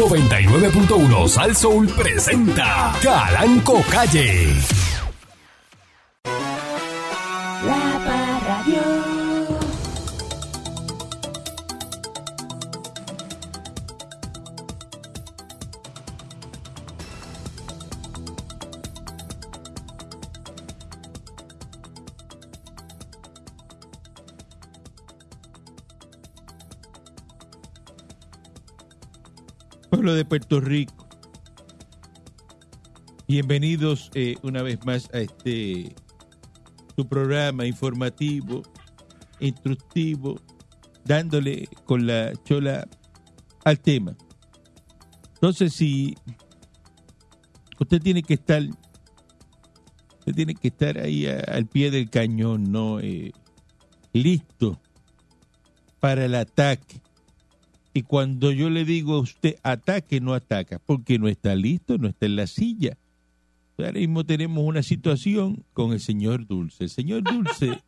99.1 Sal Soul presenta Calanco Calle. De Puerto Rico. Bienvenidos eh, una vez más a este su programa informativo, instructivo, dándole con la chola al tema. Entonces, si usted tiene que estar, usted tiene que estar ahí al pie del cañón, no Eh, listo para el ataque. Y cuando yo le digo a usted ataque, no ataca, porque no está listo, no está en la silla. Ahora mismo tenemos una situación con el señor Dulce. El señor Dulce,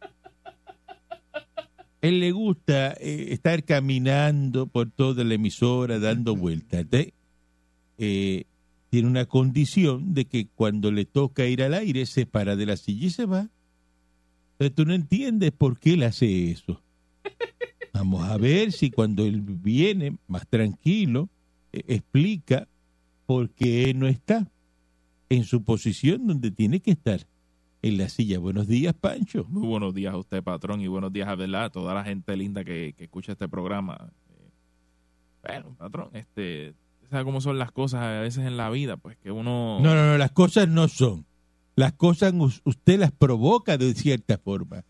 él le gusta eh, estar caminando por toda la emisora, dando vueltas. ¿eh? Eh, tiene una condición de que cuando le toca ir al aire, se para de la silla y se va. Entonces tú no entiendes por qué él hace eso. Vamos a ver si cuando él viene más tranquilo, eh, explica por qué él no está en su posición donde tiene que estar, en la silla. Buenos días, Pancho. Muy buenos días a usted, patrón, y buenos días a ¿verdad? a toda la gente linda que, que escucha este programa. Eh, Bueno, patrón, este, ¿sabe cómo son las cosas a veces en la vida? Pues que uno... No, no, no, las cosas no son. Las cosas us- usted las provoca de cierta forma.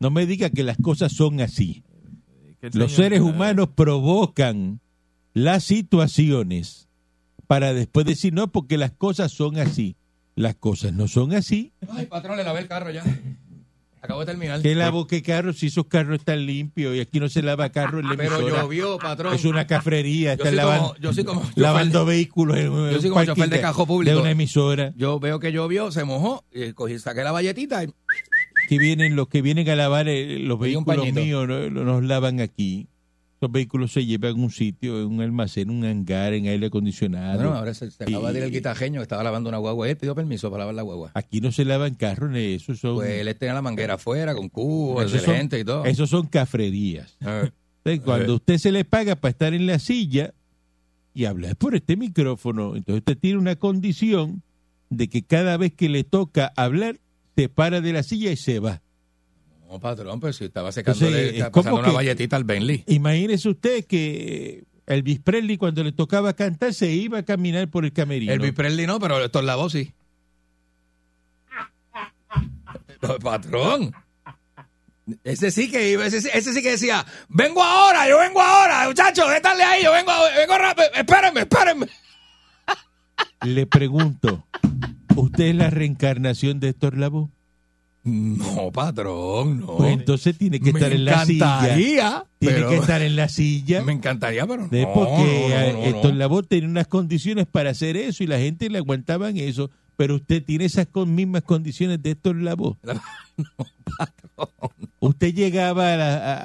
No me diga que las cosas son así. Que Los seres humanos provocan las situaciones para después decir, no, porque las cosas son así. Las cosas no son así. Ay, patrón, le lavé el carro ya. Acabo de terminar. ¿Qué lavo qué carro si esos carros están limpios y aquí no se lava carro en la Pero emisora? llovió, patrón. Es una cafrería, están lavando, como, yo soy como lavando de- vehículos en Yo soy como chofer de cajo público. de una emisora. Yo veo que llovió, se mojó, y cogí, saqué la valletita y que vienen los que vienen a lavar eh, los vehículos míos no, no- nos lavan aquí esos vehículos se llevan a un sitio en un almacén un hangar en aire acondicionado Bueno, ahora se, se acaba de ir el guitajeño que estaba lavando una guagua. Él pidió permiso para lavar la guagua. aquí no se lavan carros ni eso son Pues él tenía la manguera afuera con cubo, Esos son- excelente y todo. esos son cafrerías Eh, Entonces, cuando usted se le paga para estar en la silla y hablar por este micrófono entonces usted tiene una condición de que cada vez que le toca hablar se para de la silla y se va No, patrón, pero si estaba secándole, Entonces, pasando una que- valletita al Bentley. Imagínese usted que Elvis Presley cuando le tocaba cantar se iba a caminar por el camerino. El Presley no, pero esto es la voz sí. Patrón. Ese sí que iba, ese, sí- ese sí que decía, vengo ahora, yo vengo ahora, muchachos, déjale ahí, yo vengo, vengo rápido, espérenme, espérenme. Le pregunto, ¿usted es la reencarnación de Héctor Lavoe? No, patrón, no. Pues entonces tiene que me estar en la silla. encantaría, Tiene que estar en la silla. Me encantaría, pero no. de porque no, no, no, no. Héctor Lavoe tenía unas condiciones para hacer eso y la gente le aguantaban eso. Pero usted tiene esas mismas condiciones de Héctor Lavoe. Usted llegaba a, la- a-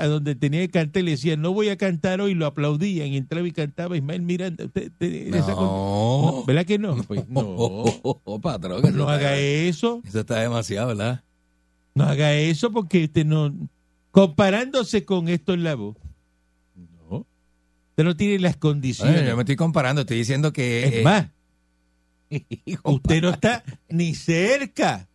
a- a donde tenía que cantar y le decían, no voy a cantar hoy, lo aplaudían y entraba y cantaba Ismael Miranda. Usted, tiene esa No. No, ¿Verdad que no? Pues no. Patrón, No haga eso, Eso está demasiado, ¿verdad? no haga eso porque usted no... Comparándose con Héctor Lavoe, no. Usted no tiene las condiciones. Oye, yo me estoy comparando, estoy diciendo que... Es eh, más, usted no está ni cerca.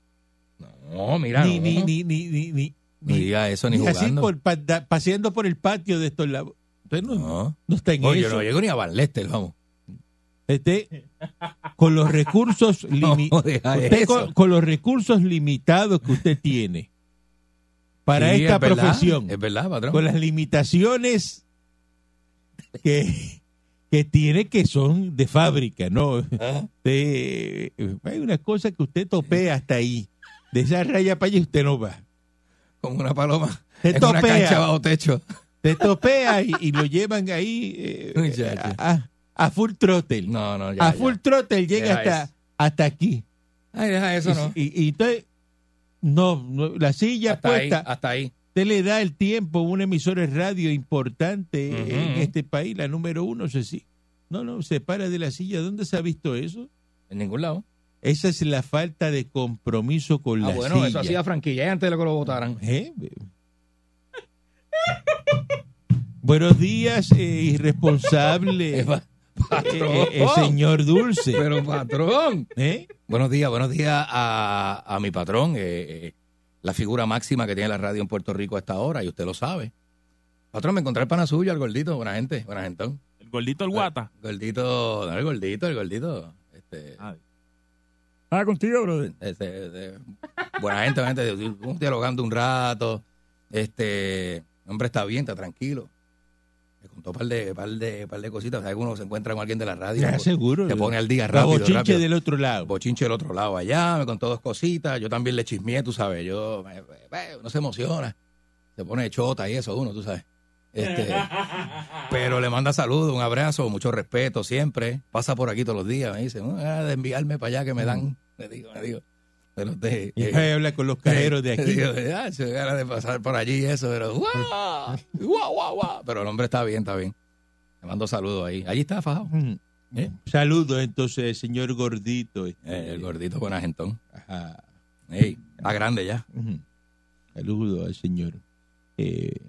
No, mira, ni, no. ni, ni, ni, ni, ni, No diga eso ni ni así jugando. por, pa- da- paseando por el patio de estos lados. Usted no, No. no está en Oye, yo eso. no llego ni a Van Lester, vamos. Usted, con los recursos limi- No, deja usted eso. con, con los recursos limitados que usted tiene para Sí, esta es verdad, profesión, Es verdad, patrón. con las limitaciones que, que tiene que son de fábrica, ¿no? Ah. Hay una cosa que usted topea hasta ahí. De esa raya para allá usted no va. Como una paloma. Te en una topea. cancha bajo techo. Te topea y, y lo llevan ahí eh, a, full throttle. No, no, ya. a full ya. throttle llega Deja hasta, eso. hasta aquí. Ay, deja eso, y, ¿no? y- y entonces, no, no, la silla Hasta ahí, puesta, hasta ahí. usted le da el tiempo a una emisora de radio importante en este país, la número uno, si. No, no, se para de la silla. ¿Dónde se ha visto eso? En ningún lado. Esa es la falta de compromiso con Ah, la bueno, silla. eso hacía franquilla antes de que lo votaran. ¿Eh? Buenos días, eh, irresponsable, Eh, eh, señor Dulce. Pero patrón. ¿Eh? Buenos días, buenos días a, a mi patrón, eh, eh, la figura máxima que tiene la radio en Puerto Rico a esta hora, y usted lo sabe. Patrón, me encontré el pana suyo, el gordito, buena gente, buena gente. El gordito, el guata. Gordito, no, el gordito, el gordito. Este, Ah, ah, contigo, brother. Este, este, buena gente, buena gente, dialogando un rato. Este, hombre está bien, está tranquilo. Me contó un par de, par de, par de cositas. ¿Sabes que uno se encuentra con alguien de la radio? Ya, seguro. Te pone al día La rápido, bochinche rápido. del otro lado. Bochinche del otro lado allá, me contó dos cositas. Yo también le chismeé, tú sabes. Yo, me- me- uno se emociona. Se pone chota y eso, uno, tú sabes. Este, pero le manda saludos, un abrazo, mucho respeto siempre. Pasa por aquí todos los días, me dice, "Ah, de enviarme para allá que me dan. Le digo, le digo. Pero usted. Y eh, habla con los cajeros de aquí. digo, "Ah, se ganas de pasar por allí y eso, pero guau, guau, guau, guau". Pero el hombre está bien, está bien. Le mando saludos ahí. Allí está fajado. Mm. ¿Eh? Saludos entonces, señor gordito. este. Eh, el gordito buena gentón. Ajá. Ey, está grande ya. Saludos al señor. Eh,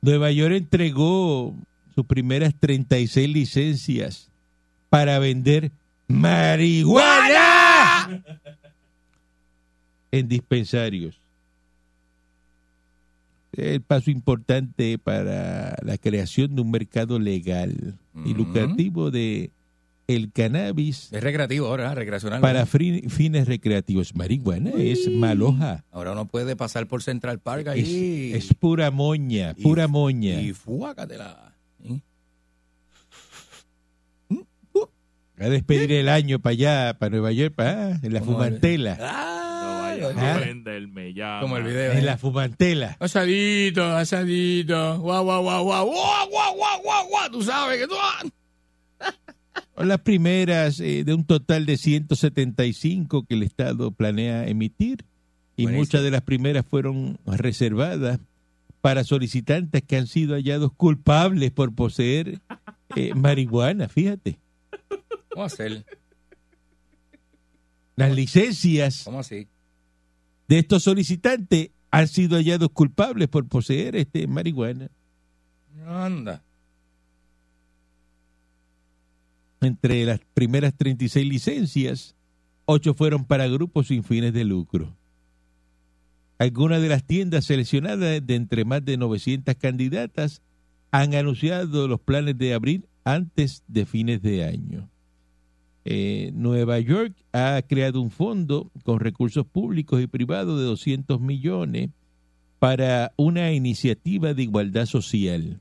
Nueva York entregó sus primeras 36 licencias para vender marihuana en dispensarios. El paso importante para la creación de un mercado legal y lucrativo de el cannabis Es recreativo ahora, recreacional. para fines recreativos. Marihuana es maloja. Ahora uno puede pasar por Central Park Es, ahí. es pura moña, y- pura moña. Y fuácatela. ¿Sí? Va a despedir el año para allá, para Nueva York, para en la fumantela. no Ah, Ah. prenderme ya. como el video. En ¿eh? la fumantela. Asadito, asadito. Guau, guau, guau, guau. Guau, guau, guau, guau, guau. Tú sabes que tú. Son las primeras eh, de un total de 175 que el Estado planea emitir. Y Buenísimo. muchas de las primeras fueron reservadas para solicitantes que han sido hallados culpables por poseer eh, marihuana. Fíjate. ¿Cómo hacer? Las licencias ¿Cómo así? de estos solicitantes han sido hallados culpables por poseer este marihuana. Anda. Entre las primeras 36 licencias, ocho fueron para grupos sin fines de lucro. Algunas de las tiendas seleccionadas de entre más de 900 candidatas han anunciado los planes de abrir antes de fines de año. Eh, Nueva York ha creado un fondo con recursos públicos y privados de 200 millones para una iniciativa de igualdad social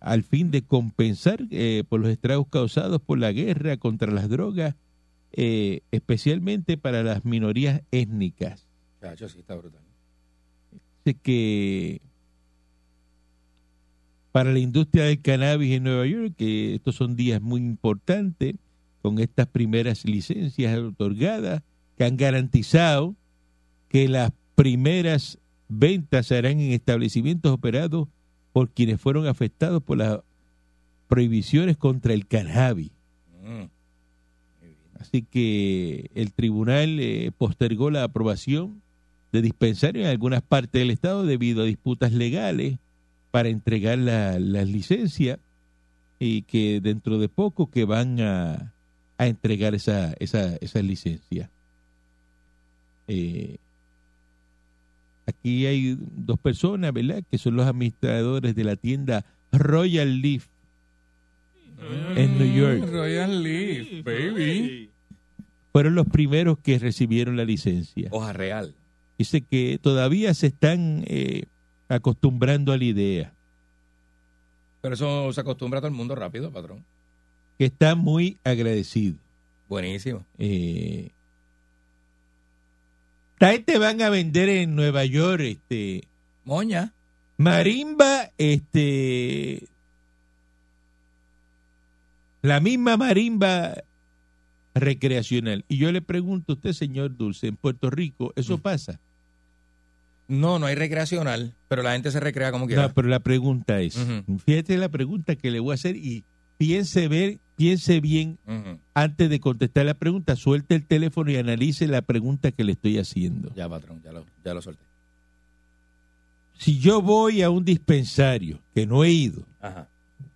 al fin de compensar eh, por los estragos causados por la guerra contra las drogas, eh, especialmente para las minorías étnicas. Chacho, sí está brutal. Dice que para la industria del cannabis en Nueva York, que estos son días muy importantes, con estas primeras licencias otorgadas, que han garantizado que las primeras ventas se harán en establecimientos operados por quienes fueron afectados por las prohibiciones contra el cannabis. Mm. Así que el tribunal eh, postergó la aprobación de dispensarios en algunas partes del estado debido a disputas legales para entregar la- las licencias y que dentro de poco que van a, a entregar esa, esa, esas licencias. Eh, aquí hay dos personas, ¿verdad? Que son los administradores de la tienda Royal Leaf en New York. Royal Leaf, baby. Fueron los primeros que recibieron la licencia. Hoja real. Dice que todavía se están eh, acostumbrando a la idea, Pero eso se acostumbra a todo el mundo rápido, patrón. Que están muy agradecidos. Buenísimo. Eh, esta gente van a vender en Nueva York este Moña. marimba, este la misma marimba recreacional. Y yo le pregunto a usted, señor Dulce, en Puerto Rico, ¿eso Mm. pasa? No, no hay recreacional, pero la gente se recrea como quiera. No, pero la pregunta es, fíjate la pregunta que le voy a hacer y piense ver, piense bien antes de contestar la pregunta, suelte el teléfono y analice la pregunta que le estoy haciendo. Ya, patrón, ya lo, ya lo solté. Si yo voy a un dispensario que no he ido, Ajá.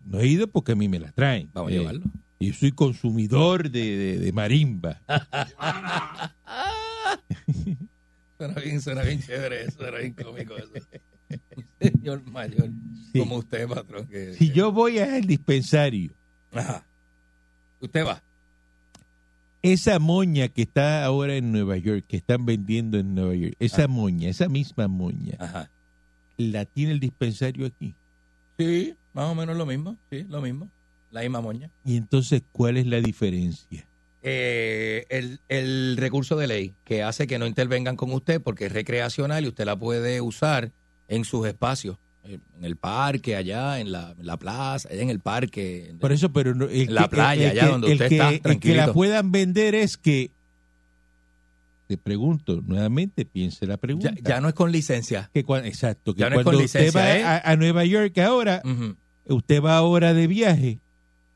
no he ido porque a mí me la traen. Vamos a Eh, llevarlo. Y yo soy consumidor de, de- de marimba. Suena bien, suena bien chévere suena bien cómico eso. Señor mayor Sí. como usted, patrón. Que, Si yo voy al dispensario, Ajá. Usted va. esa moña que está ahora en Nueva York, que están vendiendo en Nueva York, esa moña, esa misma moña, Ajá. la tiene el dispensario aquí. Sí, más o menos lo mismo. Sí, lo mismo. La misma moña. Y entonces, ¿cuál es la diferencia? Eh, el, el recurso de ley que hace que no intervengan con usted porque es recreacional y usted la puede usar en sus espacios. En en el parque, allá, en la, en la plaza, en el parque. Por eso, pero no- el En la playa, allá donde usted que- está, el que tranquilito. la puedan vender es que, te pregunto nuevamente, piense la pregunta. ya, ya no es con licencia. que exacto, que Ya no es cuando con usted licencia, va ¿eh? a, a Nueva York ahora, usted va ahora de viaje,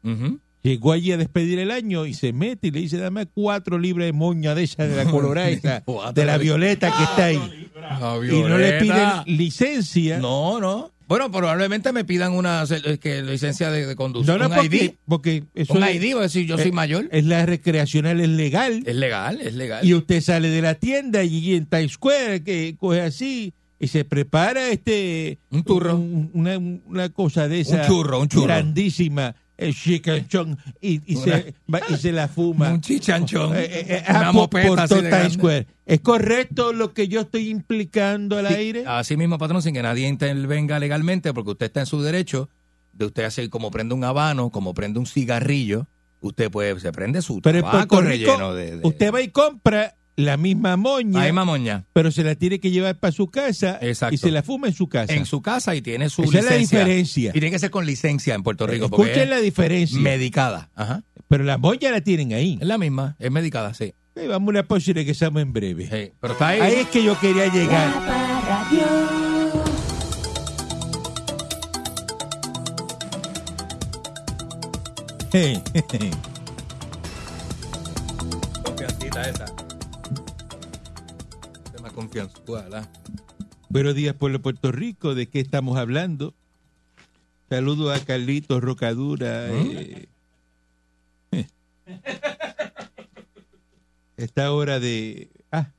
ujú. Llegó allí a despedir el año y se mete y le dice, dame cuatro libras de moña de esa, de la colorada de la violeta que está ahí. La Y no le piden licencia. No, no. Bueno, probablemente me pidan una que, licencia de, de conducir. No, no, un porque, ID. porque eso Un es, ID, voy a decir, yo soy mayor. es la recreacional, es legal. Es legal, es legal. y usted sale de la tienda y en Times Square que coge así y se prepara este Un turro. un- una, una cosa de esa Un churro, un churro. grandísima el chicken chong, y, se va- y se la fuma un chichanchón. Eh, eh, eh, una ah, por, por Times. Square es correcto lo que yo estoy implicando al Sí, aire Así mismo, patrón, sin que nadie intervenga legalmente, porque usted está en su derecho de usted hacer como prende un habano, como prende un cigarrillo, usted puede, se prende su pero tabaco relleno de, de usted va y compra la misma moña Ay, mamoña, pero se la tiene que llevar para su casa Exacto. y se la fuma en su casa en su casa y tiene su esa es la licencia. diferencia Y tiene que ser con licencia en Puerto Rico, escuchen es la diferencia medicada. Ajá. Pero la moña la tienen ahí. Es la misma, es medicada, sí. Sí, vamos a una pausa y regresamos en breve. Sí, Pero está ahí. Ahí es que yo quería llegar. La Parradio. Hey, Confiancita esa. Confianza. Buenos días, pueblo de Puerto Rico. ¿De qué estamos hablando? Saludo a Carlitos Rocadura. eh. Esta hora de. Ah,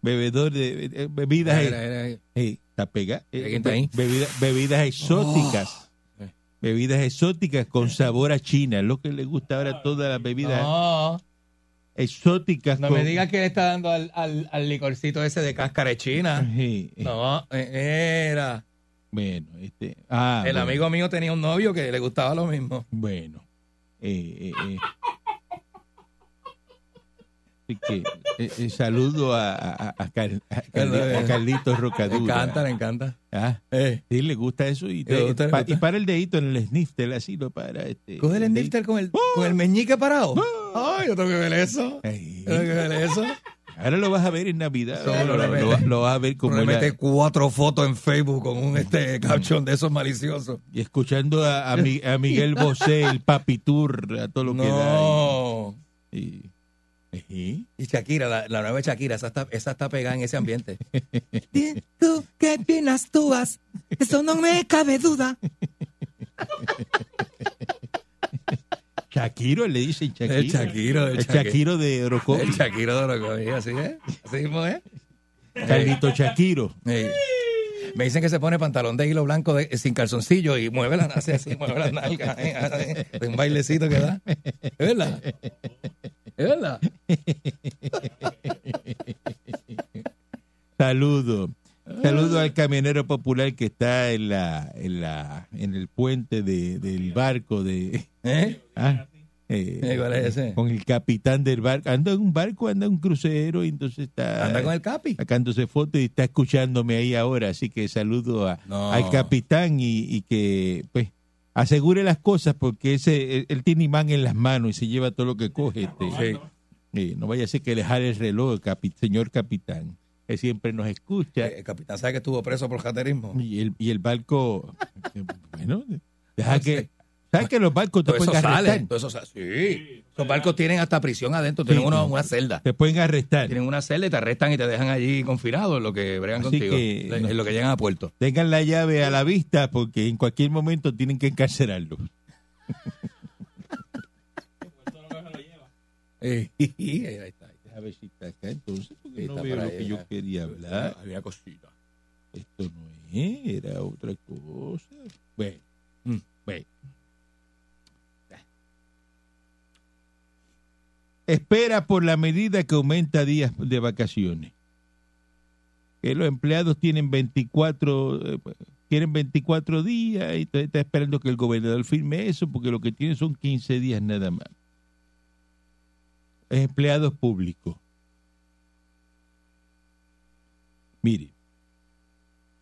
bebedor de eh, bebidas. Era, era, era. eh, está pegada. eh, ¿Quién está ahí? bebida- bebidas exóticas. Eh. Bebidas exóticas con sabor a China. Es lo que le gusta ahora a todas las bebidas No, exóticas. no con- me digas que le está dando al, al, al licorcito ese de cáscara de china. Sí, No, era. Bueno, este. Ah, El bueno. amigo mío tenía un novio que le gustaba lo mismo. Bueno, eh, eh, eh. Así que eh, eh, saludo a, a, a, Car- a Carli- a Carlitos Le Rocadura. encanta, le encanta. Ah, Eh, sí, le gusta eso y, Le te- gusta, pa- gusta. y para el dedito en el snifter, así lo para. Este, Coge el dedito. snifter con el, con el meñique parado. Ay, yo tengo que ver eso. Ay, Yo tengo que ver eso. ahora lo vas a ver en Navidad. Lo, lo- lo vas a ver como mete cuatro fotos en Facebook con un este caption de esos maliciosos. y escuchando a, a a Miguel Bosé, el Papi Tour, a todo lo que da. No. Y, y- Y Shakira, la, la nueva Shakira, esa está, esa está pegada en ese ambiente. Tú que bien actúas, eso no me cabe duda. Shakiro, le dicen Shakiro. El Shakiro, el El Shakiro. Shakiro de Orocovi. El Shakira de que así es. Así mismo es. Carlito Shakiro. Sí. Me dicen que se pone pantalón de hilo blanco de- sin calzoncillo y mueve las hace así, mueve las nalgas. eh, de un bailecito que da. ¿Es verdad? ¿Es verdad? Saludo. Saludo al camionero popular que está en la, en la, en el puente de, del barco de, ¿Eh? ah, eh, Eh, ¿cuál es ese? con el capitán del barco. Anda en un barco, anda en un crucero y entonces está Anda con el capi. sacándose fotos y está escuchándome ahí ahora. Así que saludo a, No. al capitán y, y que pues asegure las cosas porque ese él, él tiene imán en las manos y se lleva todo lo que coge. Este, Sí. Eh, no vaya a ser que le jale el reloj, el capi- señor capitán, que siempre nos escucha. El capitán sabe que estuvo preso por jaterismo. Y el, y el barco, eh, bueno, deja No que. ¿Sabes que los barcos te Todo eso pueden arrestar? sale. Todo eso sale. Sí. Los barcos tienen hasta prisión adentro, tienen Sí. una, una celda. Te pueden arrestar. Tienen una celda y te arrestan y te dejan allí confinado en lo que bregan Así contigo. que- en lo que llegan a puerto. Tengan la llave a la vista porque en cualquier momento tienen que encarcelarlo. Eh, ahí está. A ver si está acá entonces, porque no veo lo que yo quería hablar. Había cosita. Esto no es, era otra cosa. Bueno, Mm. bueno. Espera por la medida que aumenta días de vacaciones. Que los empleados tienen 24, eh, quieren 24 días y está esperando que el gobernador firme eso porque lo que tiene son 15 días nada más. Empleados públicos. Mire,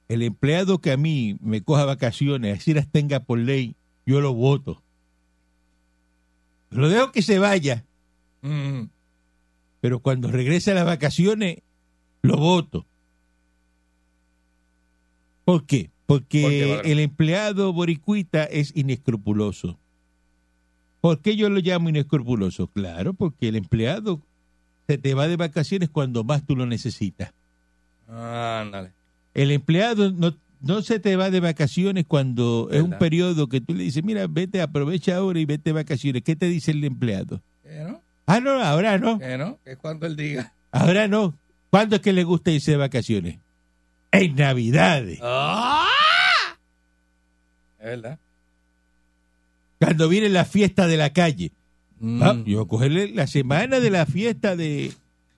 el empleado que a mí me coja vacaciones, así las tenga por ley, yo lo voto. Lo dejo que se vaya, Mm. pero cuando regrese a las vacaciones, lo voto. ¿Por qué? Porque ¿Por qué, padrón? el empleado boricuita es inescrupuloso. ¿Por qué yo lo llamo inescrupuloso? Claro, porque el empleado se te va de vacaciones cuando más tú lo necesitas. Ándale. El empleado no, no se te va de vacaciones cuando es un periodo que tú le dices, mira, vete, aprovecha ahora y vete de vacaciones. ¿Qué te dice el empleado? ¿Qué no? Ah, no, ahora no, ¿Qué no? Que es cuando él diga. ahora no. ¿Cuándo es que le gusta irse de vacaciones? En Navidades. ¡Ah! Es verdad. Cuando viene la fiesta de la calle. Mm. Ah, yo voy a cogerle la semana de la fiesta de,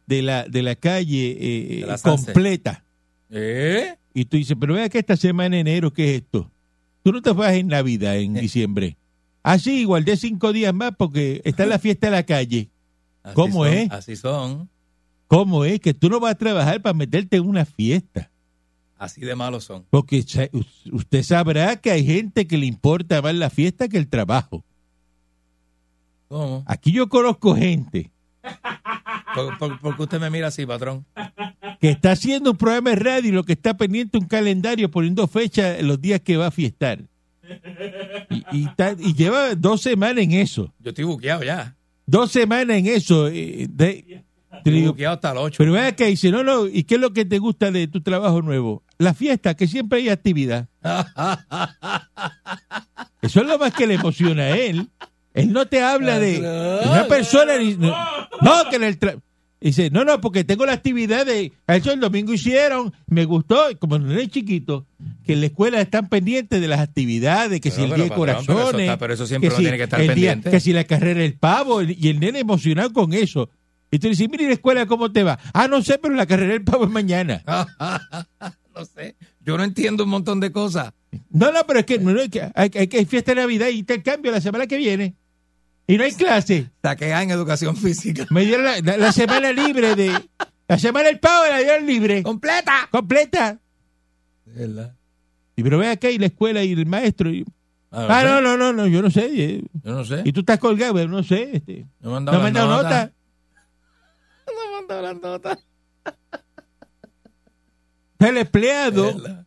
de, la, de la calle eh, De la Sanse. completa. ¿Eh? Y tú dices, pero vea que esta semana en enero, ¿qué es esto? Tú no te vas en Navidad, en Eh. diciembre. Así, igual de cinco días más porque está la fiesta de la calle. Así ¿Cómo son, es? Así son. ¿Cómo es que tú no vas a trabajar para meterte en una fiesta? Así de malos son. Porque usted sabrá que hay gente que le importa más la fiesta que el trabajo. ¿Cómo? Aquí yo conozco gente ¿Por, por, por qué usted me mira así, patrón? que está haciendo un programa de radio y lo que está pendiente un calendario poniendo fecha los días que va a fiestar. Y, y lleva dos semanas en eso. Yo estoy buqueado ya. Dos semanas en eso. eh, de- te Estoy digo, buqueado hasta el 8. pero vea que dice, no, no, ¿y qué es lo que te gusta de tu trabajo nuevo? La fiesta, que siempre hay actividad. Eso es lo más que le emociona a él. Él no te habla de, una persona. no, no, que en el tra- Dice, no, no, porque tengo la actividad de. Eso el domingo hicieron, me gustó, y como no es chiquito, que en la escuela están pendientes de las actividades, que si Pero, el día de pero, pero eso corazones. está- pero eso siempre que si tiene que estar el día- pendiente. que si la carrera del pavo, y el nene emocionado con eso. Y tú le dices, mira, ¿y la escuela cómo te va? Ah, no sé, pero la carrera del pavo es mañana. no sé. Yo no entiendo un montón de cosas. No, no, pero es que, no, no, es que hay, hay, hay fiesta de Navidad y intercambio la semana que viene. Y no hay clase. Saqué A en educación física. Me dieron la, la- la semana libre de. La semana del pavo la dieron libre. ¡Completa! Completa. Verdad. Y pero ve acá y la escuela y el maestro. y- Ah, ah, no, no, no, no, yo no sé. eh, Yo no sé. Y tú estás colgado, pero no sé. Este, No me han no dado me han dado notas. nota. No me han dado las notas. El empleado,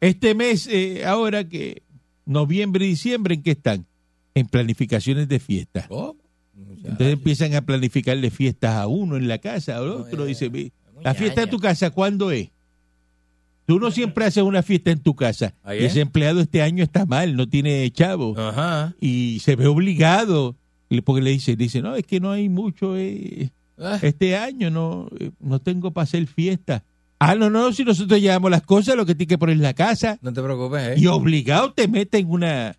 este mes, eh, ahora que noviembre y diciembre, ¿en qué están? En planificaciones de fiesta. ¿Cómo? Entonces empiezan a planificarle fiestas a uno en la casa, al otro. No, Dice, eh, "Ve, muy la fiesta de tu casa, ¿cuándo es? Tú no siempre haces una fiesta en tu casa. Es. ese empleado este año está mal, no tiene chavo. Ajá. Y se ve obligado. Porque le dice, dice, no, es que no hay mucho eh, Ah, este año, no, eh, no tengo para hacer fiesta. Ah, no, no, si nosotros llevamos las cosas, lo que tienes que poner en la casa. No te preocupes, ¿eh? Y obligado te meten una,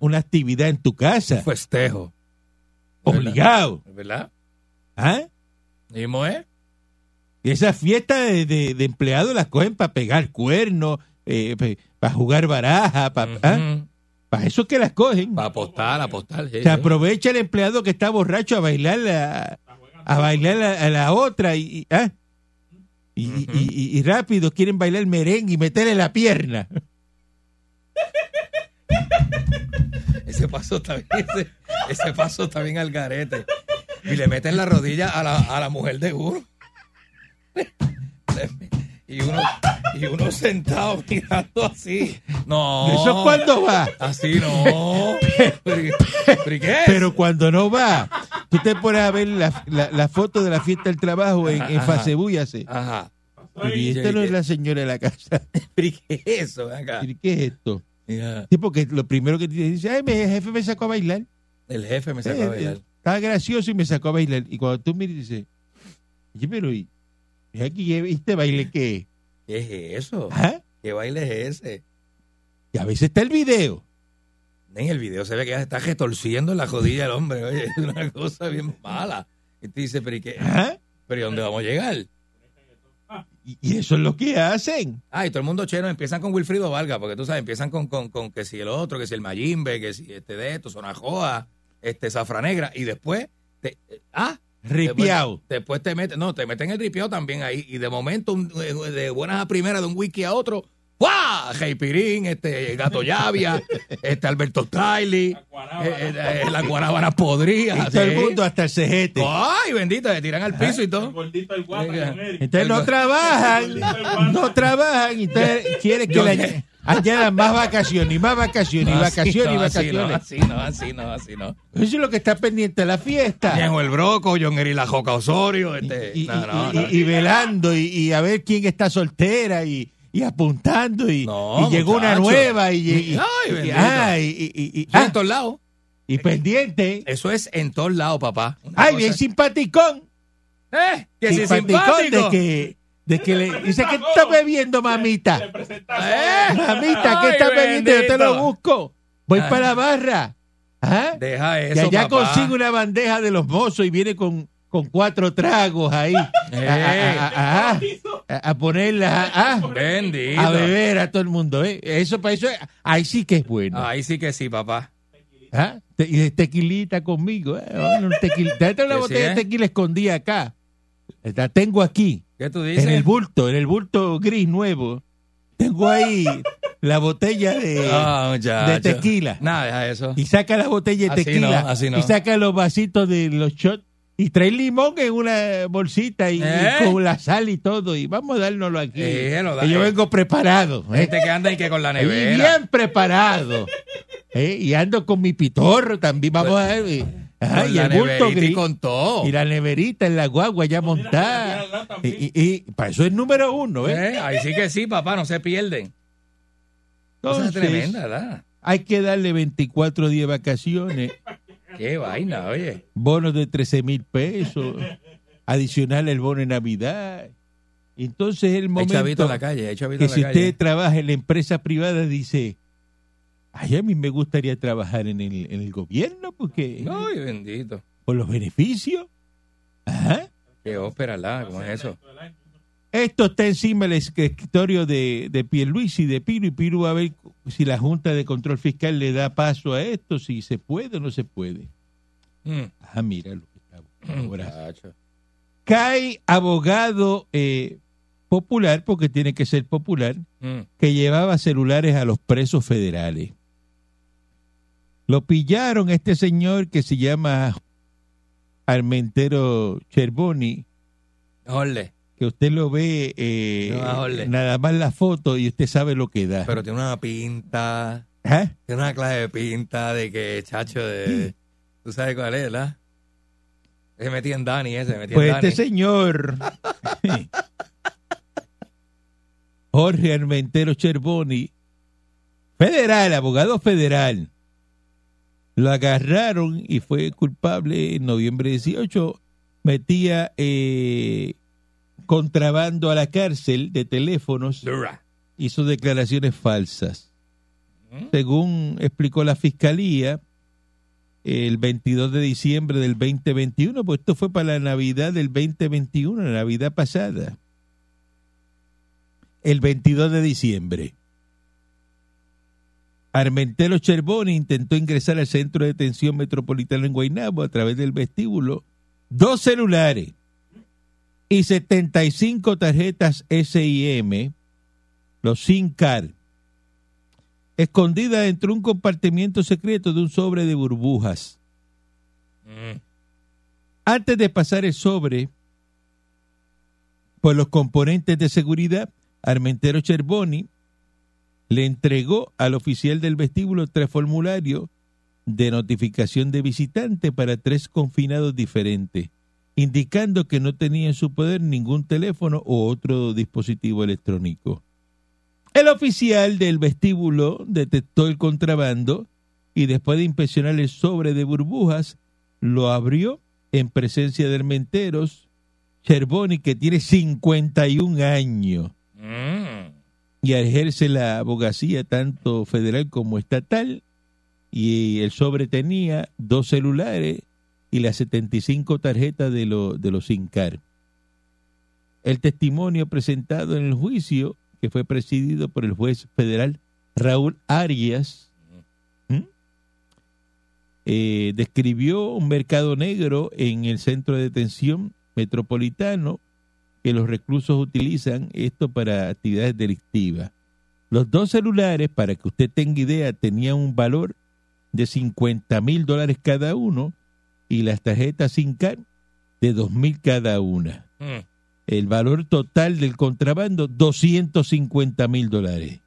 una actividad en tu casa. Festejo. Obligado. ¿Verdad? ¿Ah? Y esas fiestas de, de- de empleados las cogen para pegar cuernos, para jugar baraja, para eso es que las cogen. Para apostar, apostar. sí, Se aprovecha el empleado que está borracho a bailar la, a bailar a, a la otra y, ¿ah? Y- y- y- y rápido quieren bailar merengue y meterle la pierna. Ese paso está bien, ese, ese paso está bien al garete. Y le meten la rodilla a la, a la mujer de Guru. y uno, y uno sentado mirando así. No. ¿Eso cuando va? Así no. ¿Pero, y- pero y qué es? Pero cuando no va, tú te pones a ver la, la, la foto de la fiesta del trabajo en, en. Facebook y hace. Ajá. Y esta no es la señora de la casa. ¿Pero qué es eso? Acá. ¿Y ¿Qué es esto? Mira, Sí, porque lo primero que te dice, ay, mi jefe me sacó a bailar. el jefe me sacó a Eh, bailar. eh, Estaba gracioso y me sacó a bailar. Y cuando tú miras, dices, oye, pero ¿y ¿y aquí este baile qué? ¿Qué es eso? ¿Ah? ¿Qué baile es ese? Y a veces está el video. En el video se ve que ya se está retorciendo la jodilla del hombre. Oye, es una cosa bien mala. Y tú dices, ¿pero y qué? ¿Ah? ¿Pero y dónde vamos a llegar? Y, y eso es lo que hacen. Ah, y todo el mundo cheno empiezan con Wilfrido Valga, porque tú sabes, empiezan con, con, con que si el otro, que si el Mayimbe, que si este de esto, Sonajoa, este Zafra Negra, y después, te, ah, Ripiao. Después, después te meten, no, te meten el ripiao también ahí, y de momento, un- de buenas a primeras, de un wiki a otro, ¡guau! Pirín, este, Gato Llavia, este Alberto Stiley, eh, eh, eh, la guanábana podría. Todo el mundo hasta el cejete. ¡Ay, bendita! Se tiran al piso y todo. gordito el guapa. Entonces no trabajan, no trabajan, y entonces quieren que le añadan más vacaciones, y más vacaciones, y así vacaciones, y no, así no, vacaciones. Así no, así no, así no. Eso es lo que está pendiente de la fiesta. Viejo el Broco, John Eri La Joca Osorio, este. Y, y- no, no, y- no. y velando, y, y a ver quién está soltera, y, y apuntando, y, No, y llegó una nueva, y, y- Ay, y- ah, y- y- y- y- es ah, en todos lados. y pendiente. Eso es en todos lados, papá. Una Ay, cosa- bien simpaticón. ¿Eh? Que si Simpaticón de que, de que le dice que está bebiendo, mamita. ¿Eh? Mamita, ¿qué Ay, está bebiendo? Yo te lo busco. Voy Ay. para la barra. ¿Ah? Deja Y eso, allá papá. consigue una bandeja de los mozos y viene con, con cuatro tragos ahí. A, Eh. a- a- a- a- a ponerla a, beber a todo el mundo. ¿eh? Eso para eso, ahí sí que es bueno. Ahí sí que sí, papá. ¿Ah? Te- y de tequilita conmigo. ¿eh? Bueno, una botella sí, de ¿eh? tequila escondida acá. La tengo aquí. ¿Qué tú dices? En el bulto, en el bulto gris nuevo. Tengo ahí la botella de, Ah, de tequila. Nada, deja eso. Y saca la botella de Así tequila. no, así no. Y saca los vasitos de los shots. Y trae limón en una bolsita y, y ¿Eh? con la sal y todo. Y vamos a dárnoslo aquí. Eh, lo da- que yo vengo preparado. ¿eh? Gente que anda y que con la nevera. bien preparado. ¿eh? Y ando con mi pitorro también. Vamos a ver. y- ajá, Con y la el bulto neverita y gris. con todo. Y la neverita en la guagua ya montada. Y, y- y para eso es número uno. ¿eh? ¿Eh? Ahí sí que sí, papá, no se pierden. Cosa Entonces, tremenda, ¿verdad? hay que darle 24 días de vacaciones, Qué vaina, oye. bonos de 13 mil pesos, adicional el bono de Navidad. Entonces el Hay momento en la calle, hay chavito que en la si calle. usted trabaja en la empresa privada dice, ay, a mí me gustaría trabajar en el, en el gobierno porque Ay, bendito. por los beneficios. Ajá. Qué ópera, ¿la? ¿Cómo es eso? Esto está encima del escritorio de, de Pierluisi y de Piru, y Piru va a ver si la Junta de Control Fiscal le da paso a esto, si se puede o no se puede. Mm. Ah, mira lo que está buscando ahora. Cae abogado eh, popular, porque tiene que ser popular, Mm. que llevaba celulares a los presos federales. Lo pillaron este señor que se llama Armentero Cherboni, Ole. Que usted lo ve eh, No, ole. nada más la foto y usted sabe lo que da. Pero tiene una pinta, ¿Ah? tiene una clase de pinta de que, chacho, de... ¿Tú sabes cuál es, verdad? Se metí en Dani ese, se metí Pues en Dani. este señor, Jorge Armentero Cherboni, federal, abogado federal, lo agarraron y fue culpable en noviembre 18. Metía eh, contrabando a la cárcel de teléfonos, hizo declaraciones falsas. ¿Mm? Según explicó la fiscalía, el 22 de diciembre del 2021, pues esto fue para la Navidad del 2021, la Navidad pasada. El 22 de diciembre. Armentelo Cherboni intentó ingresar al centro de detención metropolitano en Guaynabo a través del vestíbulo. Dos celulares y 75 tarjetas SIM, los SIM card, escondida dentro de un compartimiento secreto de un sobre de burbujas. Mm. Antes de pasar el sobre por los componentes de seguridad, Armentero Cherboni le entregó al oficial del vestíbulo tres formularios de notificación de visitante para tres confinados diferentes, indicando que no tenía en su poder ningún teléfono o otro dispositivo electrónico. El oficial del vestíbulo detectó el contrabando y después de inspeccionar el sobre de burbujas, lo abrió en presencia de Armenteros Cherboni, que tiene 51 años Mm. y ejerce la abogacía tanto federal como estatal y el sobre tenía dos celulares y las 75 tarjetas de, lo- de los SINCAR. El testimonio presentado en el juicio, que fue presidido por el juez federal Raúl Arias. Eh, describió un mercado negro en el centro de detención metropolitano que los reclusos utilizan esto para actividades delictivas. Los dos celulares, para que usted tenga idea, tenían un valor de 50 mil dólares cada uno y las tarjetas SINCAR de 2 mil cada una. Mm. El valor total del contrabando, 250 mil dólares.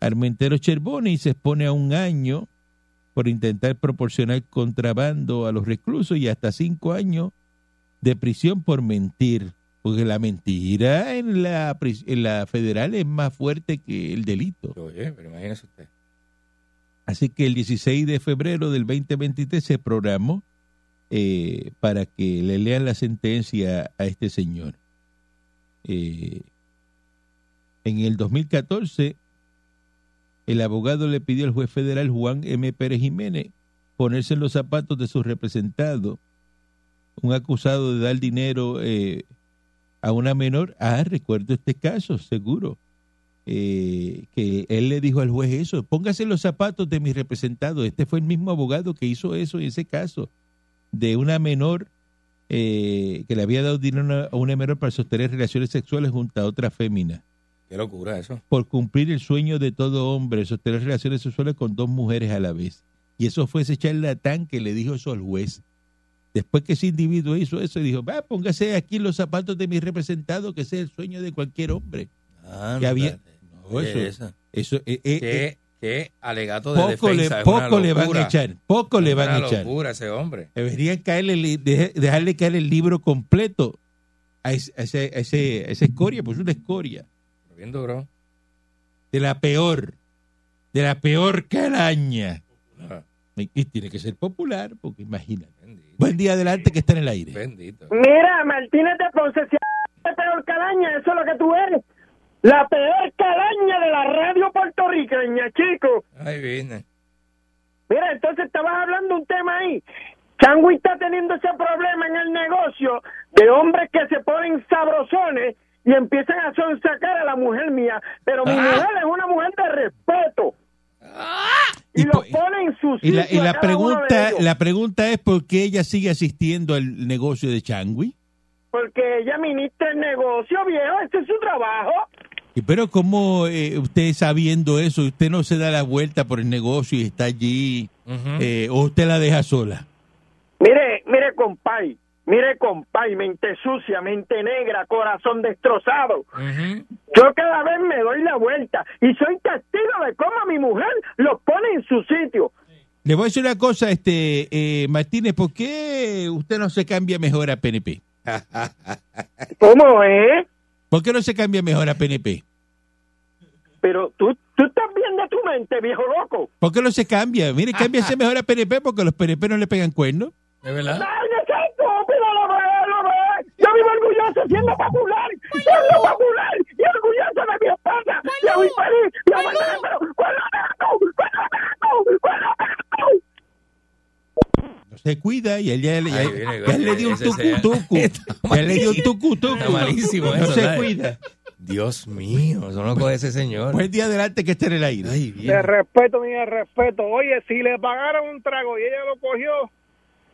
Armentero Cherboni se expone a un año por intentar proporcionar contrabando a los reclusos y hasta cinco años de prisión por mentir. Porque la mentira en la, en la federal es más fuerte que el delito. Oye, pero imagínese usted. Así que el 16 de febrero del 2023 se programó eh, para que le lean la sentencia a este señor. Eh, en el 2014, el abogado le pidió al juez federal Juan M. Pérez Jiménez ponerse en los zapatos de su representado, un acusado de dar dinero eh, a una menor. Ah, recuerdo este caso, seguro eh, que él le dijo al juez eso, póngase los zapatos de mi representado. Este fue el mismo abogado que hizo eso en ese caso, de una menor eh, que le había dado dinero a una menor para sostener relaciones sexuales junto a otra fémina, Qué locura eso. por cumplir el sueño de todo hombre, sostener relaciones sexuales con dos mujeres a la vez. Y eso fue ese charlatán que le dijo eso al juez. Después que ese individuo hizo eso, dijo, va, póngase aquí los zapatos de mi representado, que ese es el sueño de cualquier hombre. Que había- Ándale. No, eso- eso. Eso, eh, eh, Qué, alegato de poco le, defensa. es una poco le van a echar, poco le van a Una echar. locura ese hombre. Deberían caerle, dejarle caer el libro completo a ese, a ese, a esa escoria, pues una escoria Bien duro. de la peor, de la peor calaña. Ah, Y tiene que ser popular, porque imagínate. Bendito. Buen día adelante que está en el aire. Bendito. Mira, Martínez de Ponce, si es peor calaña, eso es lo que tú eres. La peor calaña de la radio puertorriqueña, chico. Ay, viene. Mira, entonces estabas hablando un tema ahí. Changui está teniendo ese problema en el negocio de hombres que se ponen sabrosones y empiezan a sonsacar a la mujer mía. Pero mi Ah. mujer es una mujer de respeto. Y, Y lo po- pone en su Y la, sitio y la pregunta, la pregunta es por qué ella sigue asistiendo al negocio de Changui. Porque ella ministra el negocio, viejo. Ese es su trabajo. Y Pero cómo eh, usted sabiendo eso, usted no se da la vuelta por el negocio y está allí, eh, o usted la deja sola. Mire, mire, compay. Mire, compay, mente sucia, mente negra, corazón destrozado. Yo cada vez me doy la vuelta y soy testigo de cómo mi mujer los pone en su sitio. Le voy a decir una cosa, este eh, Martínez, ¿por qué usted no se cambia mejor a PNP? ¿Cómo es? ¿Por qué no se cambia mejor a PNP? Pero tú, tú estás viendo tu mente, viejo loco. ¿Por qué no se cambia? Mire, cámbiase mejor a PNP porque los PNP no le pegan cuernos. ¿Es verdad? Yo vivo orgulloso siendo popular, siendo popular y orgulloso de mi esposa. Y a mi país, y a Alejandro. ¡Cuál gato! ¿Cuál gato? ¿Cuál gato? No se cuida y él ya, le- ya- Ay, viene, ya le dio un tucu-tucu. Ya le dio un tucu-tucu. Está malísimo No se ¿sabes? cuida. Dios mío, eso no coge ese señor. Buen día adelante que esté en el aire. Ay, De respeto, ni de respeto. Oye, si le pagaron un trago y ella lo cogió,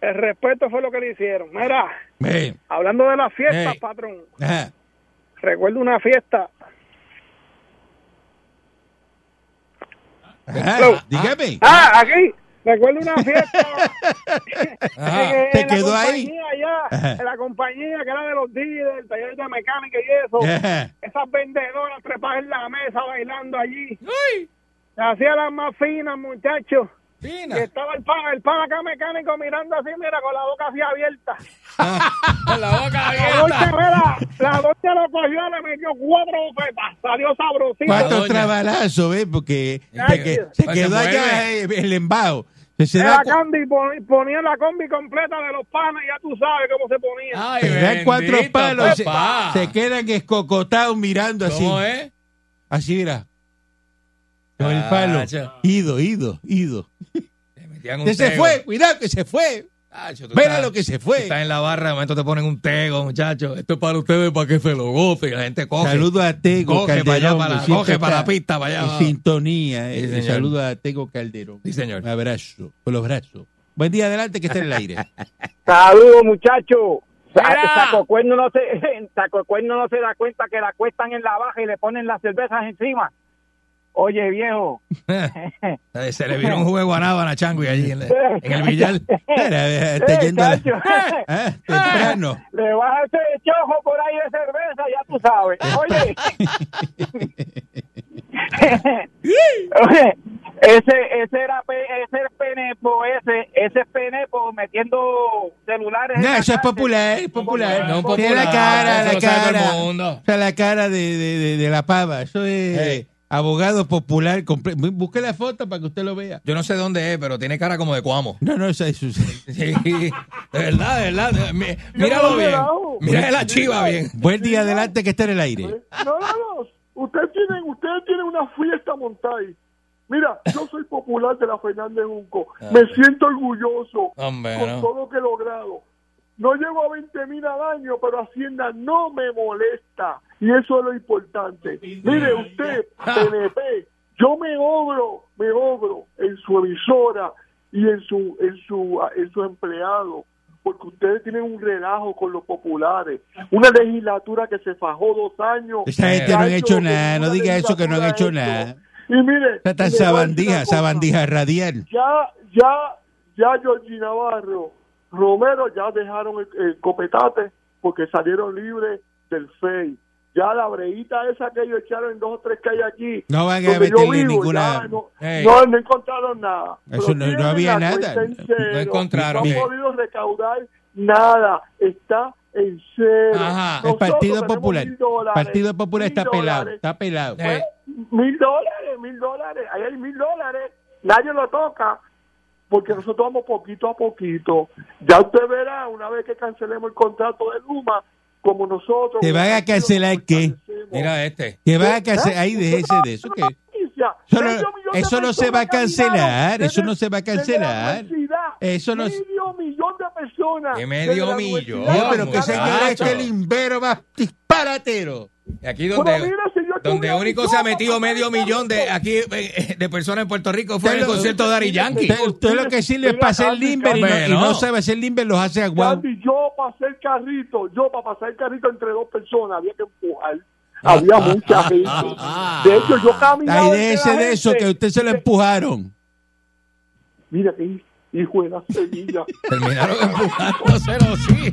el respeto fue lo que le hicieron. Mira, hablando de las fiestas, Ey. patrón, ajá. recuerdo una fiesta. Ajá, dígame. Ah, aquí. Recuerdo una fiesta Ajá. en, ¿te en la quedó ahí? compañía allá, Ajá. en la compañía que era de los días, del taller de mecánica y eso. Ajá. esas vendedoras trepadas en la mesa bailando allí. Se hacía las más finas, muchachos. Fina. Y estaba el pan, el pan acá mecánico mirando así, mira, con la boca así abierta. Con la boca La doña, abierta. mira, la doña lo cogió, le metió cuatro bofetas, salió sabrosito. ¿Cuántos doña. trabalazos, ves? Porque se, se Pues quedó allá eh, el embao. Se, se da Era Candy, pon- ponía la combi completa de los panes, ya tú sabes cómo se ponía. Ay, se dan cuatro bendito, palos se, se quedan escocotados mirando así. ¿Cómo es? Así, mira. Con el palo. Ido, ido, ido. Se tego. fue, cuidado que se fue. Mira lo que se fue. Estás en la barra, de momento te ponen un tego, muchachos. Esto es para ustedes, para que se lo goce. La gente coge. Saludos a Tego Coge para allá, Calderón. para que la- siempre coge para está la pista, para allá En sintonía. eh. Sí, señor. Saludos a Tego Calderón. Sí, señor. Un abrazo, con los brazos. Buen día, adelante, que está en el aire. Saludos, muchachos. Saco Cuerno no se, Saco Cuerno no se da cuenta que la cuestan en la baja y le ponen las cervezas encima. Oye, viejo. Se le vino un jugo de guanábana, chango, y allí en, en el billar. Eh, Eh, yendo a la-. Ah, temprano. Le vas a hacer chojo por ahí de cerveza, ya tú sabes. Oye. Oye, ese, ese era ese era Penepo, ese, ese es Penepo metiendo celulares. No, eso es popular, es popular. No, Tiene popular, la cara, la cara. mundo. O sea, la cara de, de, de, de la pava. Eso es Hey. Abogado popular. comple- Busque la foto para que usted lo vea. Yo no sé dónde es, pero tiene cara como de cuamo. No, no, eso es. Sí, de verdad, de verdad. Mi- Míralo bien. Mira la chiva bien. Buen día, adelante, que está en el aire. No, no, no. Ustedes tienen, ustedes tienen una fiesta montada ahí. Mira, yo soy popular de la Fernández Junco. Me siento orgulloso Hombre, con no. todo lo que he logrado. No llego a 20 mil al año, pero Hacienda no me molesta. Y eso es lo importante. Mire usted, PNP, yo me obro, me obro en su emisora y en su, en su, en su empleado. Porque ustedes tienen un relajo con los populares. Una legislatura que se fajó dos años. Esa gente no ha hecho nada, no diga eso que no han hecho nada. Y mire, sabandija, sabandija radial. Ya, ya, ya Georgie Navarro, Romero ya dejaron el, el copetate porque salieron libres del FEI. Ya la breita esa que ellos echaron en dos o tres calles aquí. No van a meterle ninguna- ya No, no, no encontraron nada. Eso no- había nada. No encontraron. No han podido recaudar nada. Está en cero. Ajá. El Partido Popular. dólares, Partido Popular está pelado, dólares. está pelado. Eh, Mil dólares, mil dólares, ahí hay mil dólares, nadie lo toca, porque nosotros vamos poquito a poquito. Ya usted verá, una vez que cancelemos el contrato de Luma, como nosotros... ¿Te van a cancelar qué? Mira este. Que va a cancelar, ahí déjese de eso. que Eso no- eso no se va a cancelar, eso no se va a cancelar. Eso no se- Medio millón de personas. ¿Qué medio millón? pero que señor es muchacho. que el imbero más disparatero. Y Aquí Pero donde, mira, donde único se ha metido para medio hacer millón de aquí eh, de personas en Puerto Rico fue en el concierto de Ari Yankee. Usted, lo que sirve es para hacer limber y no, y no Bueno. sabe hacer limber, los hace aguado. Yo pasé el carrito, yo para pasar el carrito entre dos personas había que empujar. Había mucha gente. De hecho, yo caminaba. Ay, entre déjese la de eso, que usted se lo empujaron. Mira qué hijo de la semilla. Terminaron empujándoselo, sí.